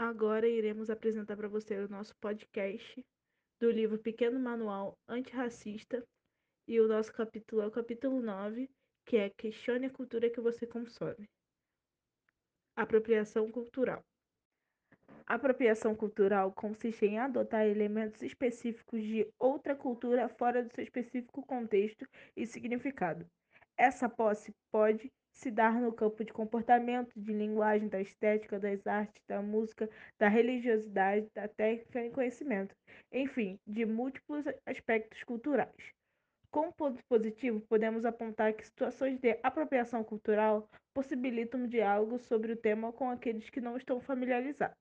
Agora iremos apresentar para você o nosso podcast do livro Pequeno Manual Antirracista e o nosso capítulo é o capítulo 9, que é Questione a cultura que você consome. Apropriação cultural. Apropriação cultural consiste em adotar elementos específicos de outra cultura fora do seu específico contexto e significado. Essa posse pode se dar no campo de comportamento, de linguagem, da estética, das artes, da música, da religiosidade, da técnica e conhecimento, enfim, de múltiplos aspectos culturais. Como ponto positivo, podemos apontar que situações de apropriação cultural possibilitam um diálogo sobre o tema com aqueles que não estão familiarizados.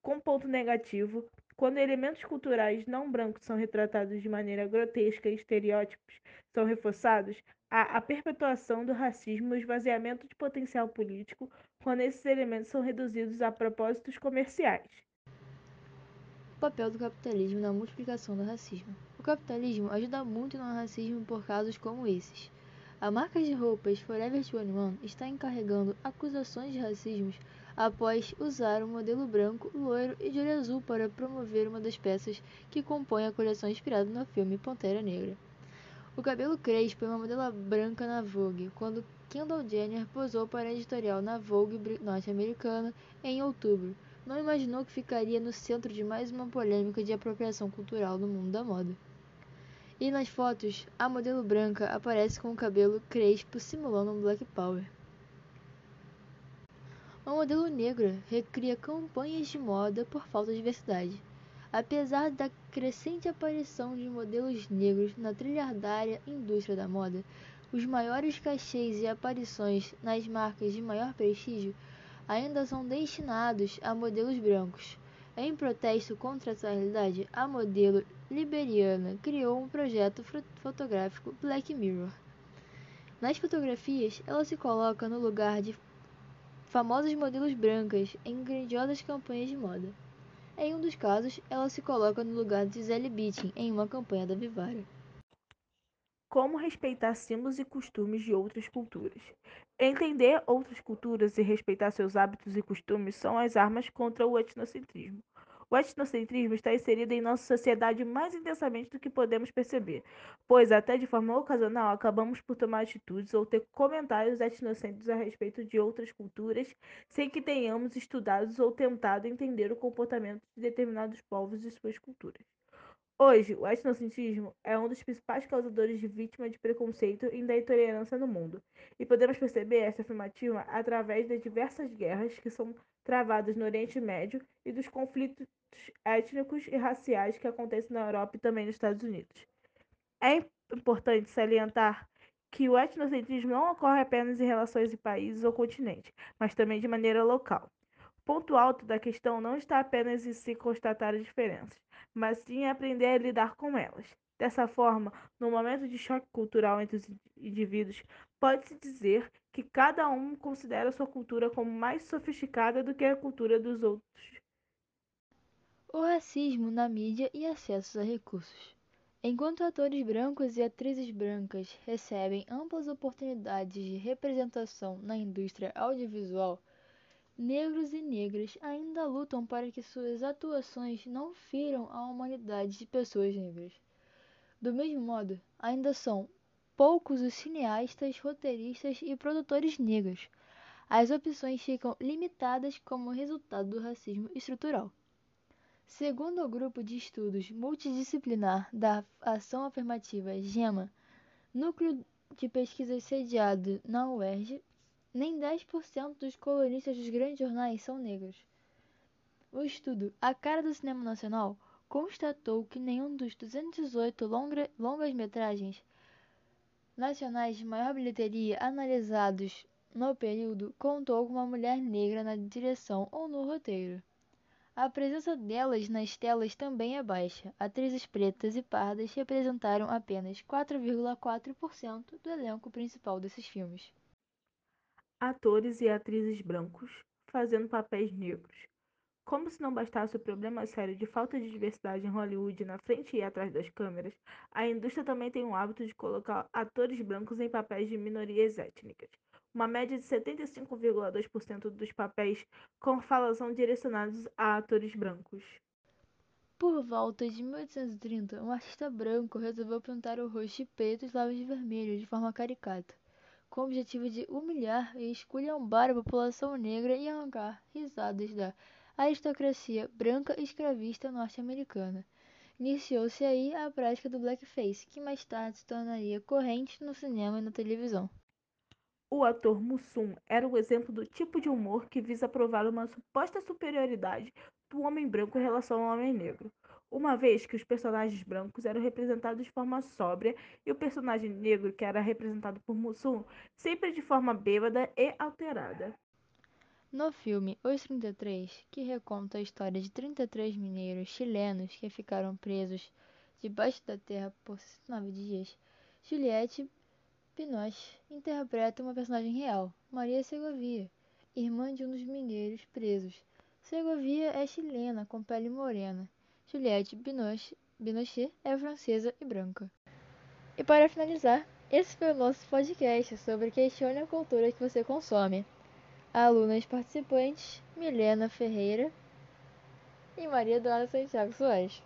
Com ponto negativo, quando elementos culturais não brancos são retratados de maneira grotesca e estereótipos são reforçados, há a perpetuação do racismo e o esvaziamento de potencial político quando esses elementos são reduzidos a propósitos comerciais. O papel do capitalismo na multiplicação do racismo. O capitalismo ajuda muito no racismo por casos como esses. A marca de roupas Forever 21 está encarregando acusações de racismo após usar um modelo branco, loiro e de olho azul para promover uma das peças que compõem a coleção inspirada no filme Pantera Negra. O cabelo crespo é uma modelo branca na Vogue, quando Kendall Jenner posou para a editorial na Vogue norte-americana em outubro. Não imaginou que ficaria no centro de mais uma polêmica de apropriação cultural no mundo da moda. E nas fotos, a modelo branca aparece com o cabelo crespo simulando um Black Power. A modelo negra recria campanhas de moda por falta de diversidade. Apesar da crescente aparição de modelos negros na trilhardária indústria da moda, os maiores cachês e aparições nas marcas de maior prestígio ainda são destinados a modelos brancos. Em protesto contra essa realidade, a modelo liberiana criou um projeto fotográfico Black Mirror. Nas fotografias, ela se coloca no lugar de famosas modelos brancas em grandiosas campanhas de moda. Em um dos casos, ela se coloca no lugar de Gisele Bündchen em uma campanha da Vivara. Como respeitar símbolos e costumes de outras culturas. Entender outras culturas e respeitar seus hábitos e costumes são as armas contra o etnocentrismo. O etnocentrismo está inserido em nossa sociedade mais intensamente do que podemos perceber, pois, até de forma ocasional, acabamos por tomar atitudes ou ter comentários etnocêntricos a respeito de outras culturas, sem que tenhamos estudado ou tentado entender o comportamento de determinados povos e suas culturas. Hoje, o etnocentrismo é um dos principais causadores de vítimas de preconceito e da intolerância no mundo, e podemos perceber essa afirmativa através das diversas guerras que são travadas no Oriente Médio e dos conflitos étnicos e raciais que acontecem na Europa e também nos Estados Unidos. É importante salientar que o etnocentrismo não ocorre apenas em relações de países ou continentes, mas também de maneira local. Ponto alto da questão não está apenas em se constatar as diferenças, mas sim em aprender a lidar com elas. Dessa forma, no momento de choque cultural entre os indivíduos, pode-se dizer que cada um considera sua cultura como mais sofisticada do que a cultura dos outros. O racismo na mídia e acessos a recursos. Enquanto atores brancos e atrizes brancas recebem amplas oportunidades de representação na indústria audiovisual, negros e negras ainda lutam para que suas atuações não firam a humanidade de pessoas negras. Do mesmo modo, ainda são poucos os cineastas, roteiristas e produtores negros. As opções ficam limitadas como resultado do racismo estrutural. Segundo o grupo de estudos multidisciplinar da Ação Afirmativa GEMA, núcleo de pesquisa sediado na UERJ, nem 10% dos colunistas dos grandes jornais são negros. O estudo A Cara do Cinema Nacional constatou que nenhum dos 218 longa, longas-metragens nacionais de maior bilheteria analisados no período contou com uma mulher negra na direção ou no roteiro. A presença delas nas telas também é baixa. Atrizes pretas e pardas representaram apenas 4,4% do elenco principal desses filmes. Atores e atrizes brancos fazendo papéis negros. Como se não bastasse o problema sério de falta de diversidade em Hollywood na frente e atrás das câmeras, a indústria também tem o hábito de colocar atores brancos em papéis de minorias étnicas. uma média de 75,2% dos papéis com fala são direcionados a atores brancos. Por volta de 1830, um artista branco resolveu pintar o rosto de preto e os lábios de vermelho de forma caricata, com o objetivo de humilhar e esculhambar a população negra e arrancar risadas da aristocracia branca escravista norte-americana. Iniciou-se aí a prática do blackface, que mais tarde se tornaria corrente no cinema e na televisão. O ator Mussum era o exemplo do tipo de humor que visa provar uma suposta superioridade do homem branco em relação ao homem negro, uma vez que os personagens brancos eram representados de forma sóbria e o personagem negro, que era representado por Mussum, sempre de forma bêbada e alterada. No filme Os 33, que reconta a história de 33 mineiros chilenos que ficaram presos debaixo da terra por 69 dias, Juliette Binoche interpreta uma personagem real, Maria Segovia, irmã de um dos mineiros presos. Segovia é chilena, com pele morena. Juliette Binoche, é francesa e branca. E para finalizar, esse foi o nosso podcast sobre Questione a Cultura que você consome. Alunas participantes, Milena Ferreira e Maria Eduarda Santiago Soares.